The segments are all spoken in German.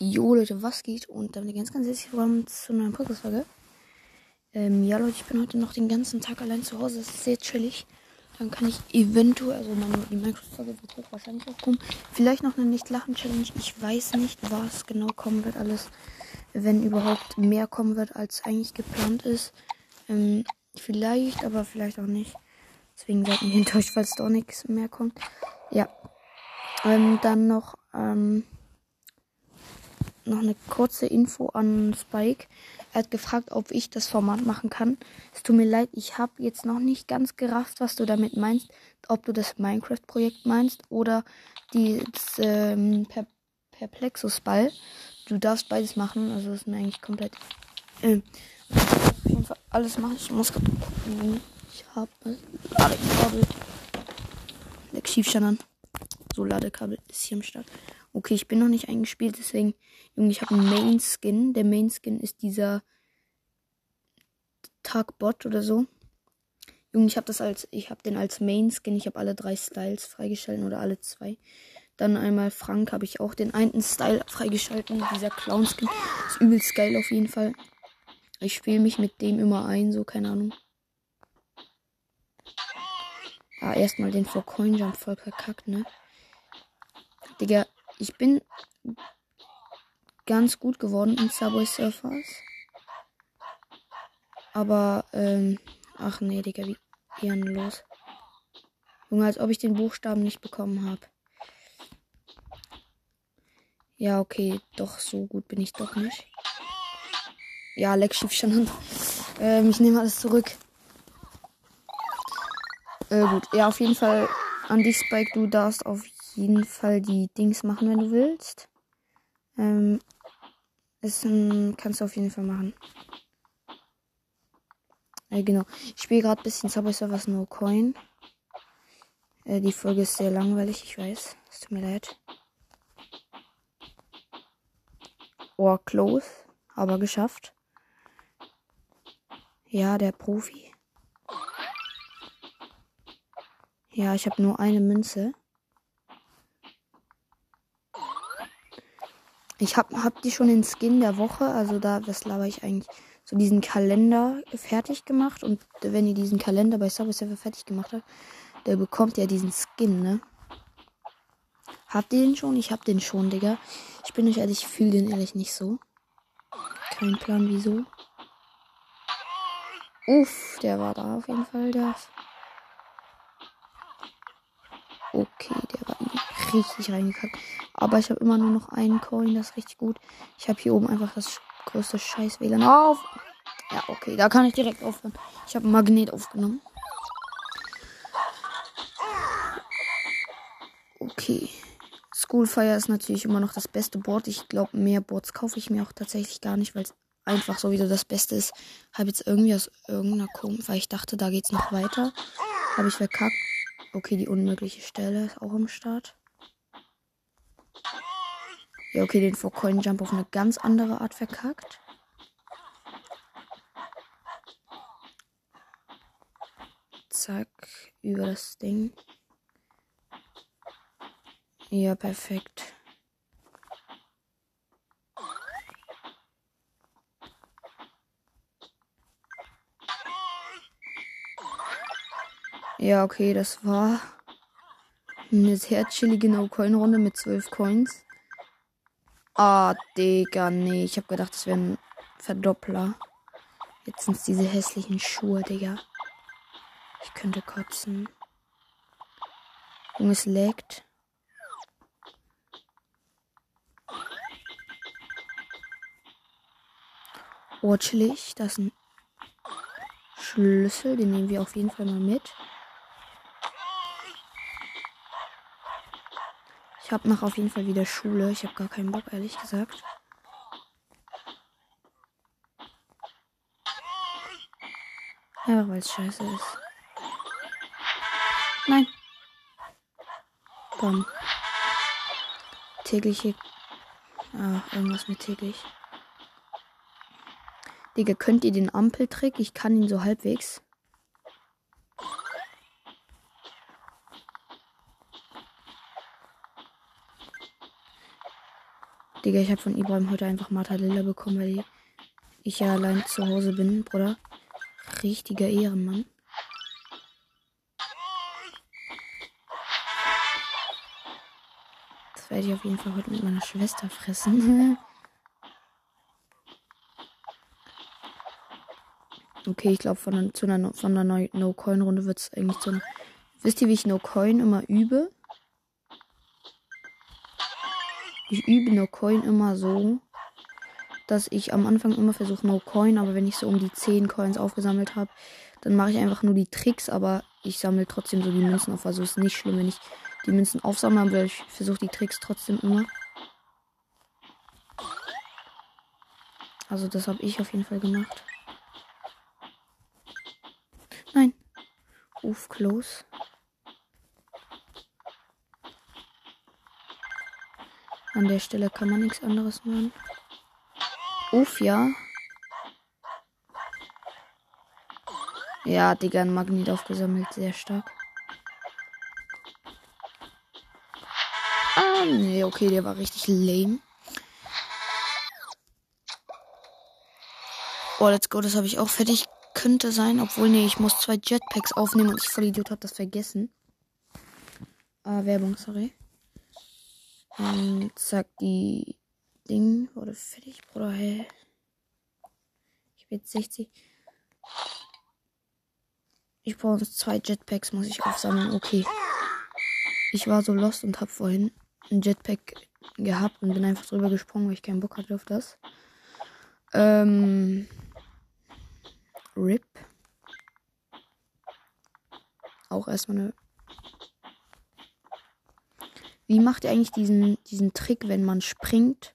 Jo Leute, was geht? Und damit ganz, ganz herzlich willkommen zu einer Podcast-Folge. Ähm, ja Leute, ich bin heute noch den ganzen Tag allein zu Hause. Das ist sehr chillig. Dann kann ich eventuell, also meine, die Minecraft-Folge wird wahrscheinlich auch kommen. Vielleicht noch eine Nicht-Lachen-Challenge. Ich weiß nicht, was genau kommen wird alles. Wenn überhaupt mehr kommen wird, als eigentlich geplant ist. Ähm, vielleicht, aber vielleicht auch nicht. Deswegen seid nicht enttäuscht, falls doch nichts mehr kommt. Ja. Ähm, dann noch, ähm, noch eine kurze Info an Spike. Er hat gefragt, ob ich das Format machen kann. Es tut mir leid, ich habe jetzt noch nicht ganz gerafft, was du damit meinst. Ob du das Minecraft-Projekt meinst oder das ähm, per Perplexus-Ball. Du darfst beides machen, also ist mir eigentlich komplett. Äh, auf jeden Fall alles machen. Ich muss gucken. Ich habe Ladekabel. Leck an. So, Ladekabel ist hier am Start. Okay, ich bin noch nicht eingespielt, deswegen, Junge, ich habe einen Main Skin. Der Main Skin ist dieser Tagbot oder so. Junge, ich habe das als, ich habe den als Main Skin. Ich habe alle drei Styles freigeschalten oder alle zwei. Dann einmal Frank habe ich auch den einen Style freigeschalten. Dieser Clown Skin ist übelst geil auf jeden Fall. Ich spiele mich mit dem immer ein, so keine Ahnung. Ah, erstmal den vor Coin Jump voll verkackt, ne? Digga, ich bin ganz gut geworden in Subway Surfers. Aber, ähm, ach nee, Digga, wie ehrenlos. Junge, als ob ich den Buchstaben nicht bekommen habe. Ja, okay, doch, so gut bin ich doch nicht. Ja, Leck schief schon. Ähm, ich nehme alles zurück. Äh, gut, ja, auf jeden Fall an dich, Spike, du darfst auf jeden Fall die Dings machen, wenn du willst. Ähm, ist, ähm, kannst du auf jeden Fall machen. Äh, genau. Ich spiele gerade ein bisschen Subway Surfers No Coin. Äh, die Folge ist sehr langweilig, ich weiß. Es tut mir leid. Oh, close. Aber geschafft. Ja, der Profi. Ja, ich habe nur eine Münze. Ich hab, hab die schon den Skin der Woche, also da, was laber ich eigentlich, so diesen Kalender fertig gemacht. Und wenn ihr diesen Kalender bei Subway Surfer fertig gemacht habt, der bekommt ja diesen Skin, ne? Habt ihr den schon? Ich hab den schon, Digga. Ich bin euch ehrlich, ich fühle den ehrlich nicht so. Kein Plan, wieso. Uff, der war da auf jeden Fall, der. Okay, der war richtig reingekackt. Aber ich habe immer nur noch einen Coin, das ist richtig gut. Ich habe hier oben einfach das größte Scheiß WLAN auf. Ja, okay, da kann ich direkt aufhören. Ich habe ein Magnet aufgenommen. Okay. Schoolfire ist natürlich immer noch das beste Board. Ich glaube, mehr Boards kaufe ich mir auch tatsächlich gar nicht, weil es einfach sowieso das Beste ist. Habe jetzt irgendwie aus irgendeiner Kom, weil ich dachte, da geht's noch weiter. Habe ich verkackt. Okay, die unmögliche Stelle ist auch am Start. Ja, okay, den vor Coin Jump auf eine ganz andere Art verkackt. Zack, über das Ding. Ja, perfekt. Ja, okay, das war eine sehr chillige No-Coin-Runde mit 12 Coins. Ah, Digga, nee. Ich hab gedacht, das wäre ein Verdoppler. Jetzt sind diese hässlichen Schuhe, Digga. Ich könnte kotzen. Und es leckt. Oh. Das ist ein Schlüssel. Den nehmen wir auf jeden Fall mal mit. Ich habe noch auf jeden Fall wieder Schule. Ich habe gar keinen Bock, ehrlich gesagt. Einfach weil es scheiße ist. Nein. Komm. Tägliche. Ah, irgendwas mit täglich. Digga, könnt ihr den Ampeltrick? Ich kann ihn so halbwegs. Digga, ich habe von Ibrahim heute einfach Martalilla bekommen, weil ich ja allein zu Hause bin, Bruder. Richtiger Ehrenmann. Das werde ich auf jeden Fall heute mit meiner Schwester fressen. okay, ich glaube, von, einer, von einer No-Coin-Runde wird es eigentlich so. Wisst ihr, wie ich No-Coin immer übe? Ich übe No-Coin immer so, dass ich am Anfang immer versuche No-Coin, aber wenn ich so um die 10 Coins aufgesammelt habe, dann mache ich einfach nur die Tricks, aber ich sammle trotzdem so die Münzen auf. Also ist nicht schlimm, wenn ich die Münzen aufsammle, aber ich versuche die Tricks trotzdem immer. Also das habe ich auf jeden Fall gemacht. Nein. Uff, close. An der Stelle kann man nichts anderes machen. Uff, ja. Ja, Digga, ein Magnet aufgesammelt. Sehr stark. Ah, nee, okay, der war richtig lame. Oh, let's go, das habe ich auch fertig. Könnte sein, obwohl, nee, ich muss zwei Jetpacks aufnehmen und ich voll Idiot habe das vergessen. Ah, Werbung, sorry. Ähm, zack, die Ding wurde fertig, Bruder. Hä? Ich bin jetzt 60. Ich brauche zwei Jetpacks, muss ich aufsammeln. Okay. Ich war so lost und hab vorhin ein Jetpack gehabt und bin einfach drüber gesprungen, weil ich keinen Bock hatte auf das. Ähm. RIP. Auch erstmal eine wie macht ihr eigentlich diesen, diesen Trick, wenn man springt?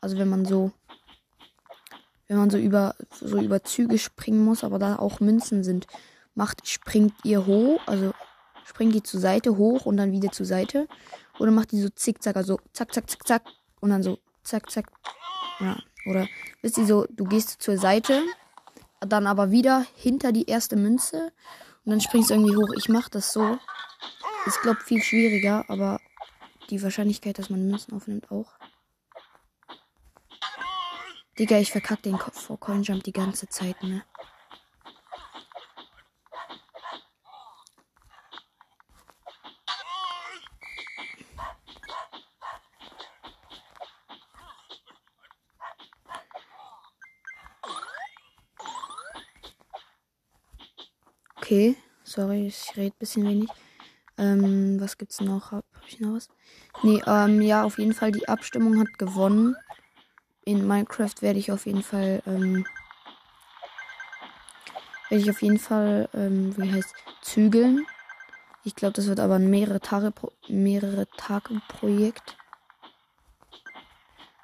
Also wenn man so, wenn man so über, so über Züge springen muss, aber da auch Münzen sind. Macht, springt ihr hoch, also springt die zur Seite hoch und dann wieder zur Seite. Oder macht die so zickzack, also zack, zack, zack, zack. Und dann so zack, zack. Ja. Oder wisst ihr so, du gehst zur Seite, dann aber wieder hinter die erste Münze und dann springst du irgendwie hoch. Ich mach das so. Ist, glaub, viel schwieriger, aber die Wahrscheinlichkeit, dass man Münzen aufnimmt, auch. Digga, ich verkack den Kopf vor Coin Jump die ganze Zeit, ne? Okay, sorry, ich rede ein bisschen wenig. Ähm, was gibt's noch? Hab ich noch was? Nee, ähm, ja, auf jeden Fall, die Abstimmung hat gewonnen. In Minecraft werde ich auf jeden Fall, ähm, werde ich auf jeden Fall, ähm, wie heißt, zügeln. Ich glaube, das wird aber ein mehrere Tage, mehrere Tage Projekt.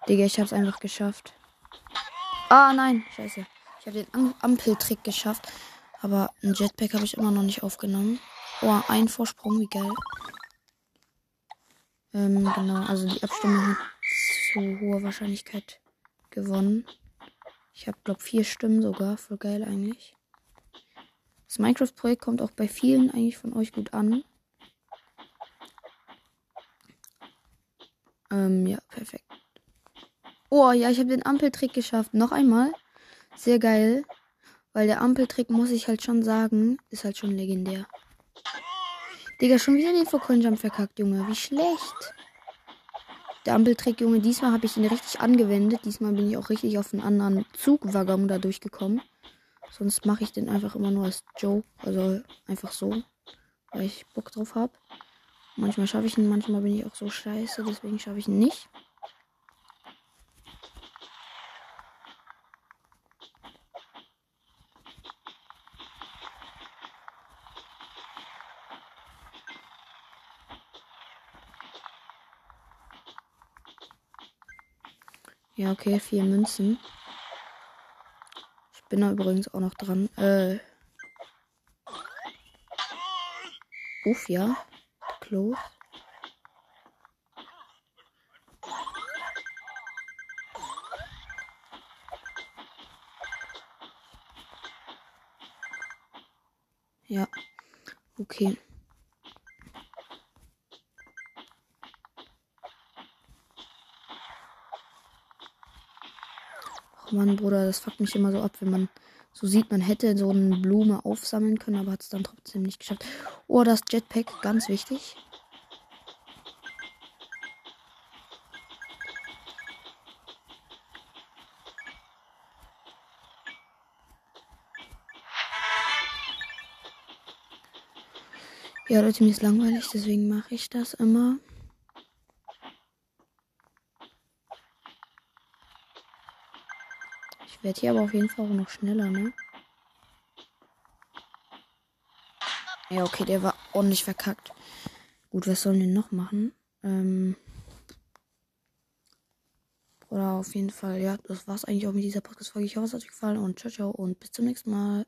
Digga, ich hab's einfach geschafft. Ah, nein, scheiße. Ich habe den Ampeltrick geschafft. Aber ein Jetpack habe ich immer noch nicht aufgenommen. Oh, ein Vorsprung, wie geil. Ähm, genau, also die Abstimmung hat zu hoher Wahrscheinlichkeit gewonnen. Ich habe, glaube vier Stimmen sogar. Voll geil eigentlich. Das Minecraft-Projekt kommt auch bei vielen eigentlich von euch gut an. Ähm, ja, perfekt. Oh, ja, ich habe den Ampeltrick geschafft. Noch einmal. Sehr geil. Weil der Ampeltrick, muss ich halt schon sagen, ist halt schon legendär. Digga, schon wieder den Coin verkackt, Junge. Wie schlecht. Der Ampeltrick, Junge, diesmal habe ich ihn richtig angewendet. Diesmal bin ich auch richtig auf einen anderen Zugwaggon da durchgekommen. Sonst mache ich den einfach immer nur als Joke. Also einfach so. Weil ich Bock drauf habe. Manchmal schaffe ich ihn, manchmal bin ich auch so scheiße. Deswegen schaffe ich ihn nicht. Ja, okay, vier Münzen. Ich bin da übrigens auch noch dran. Äh. Uff, ja. Close. Ja. Okay. Mann, Bruder, das fuckt mich immer so ab, wenn man so sieht, man hätte so eine Blume aufsammeln können, aber hat es dann trotzdem nicht geschafft. Oh, das Jetpack, ganz wichtig. Ja, Leute, mir ist langweilig, deswegen mache ich das immer. Ich werde hier aber auf jeden Fall auch noch schneller, ne? Ja, okay, der war ordentlich verkackt. Gut, was sollen wir noch machen? Ähm. Oder auf jeden Fall, ja, das war's eigentlich auch mit dieser Podcast-Folge. Ich hoffe, es hat euch gefallen und ciao, ciao und bis zum nächsten Mal.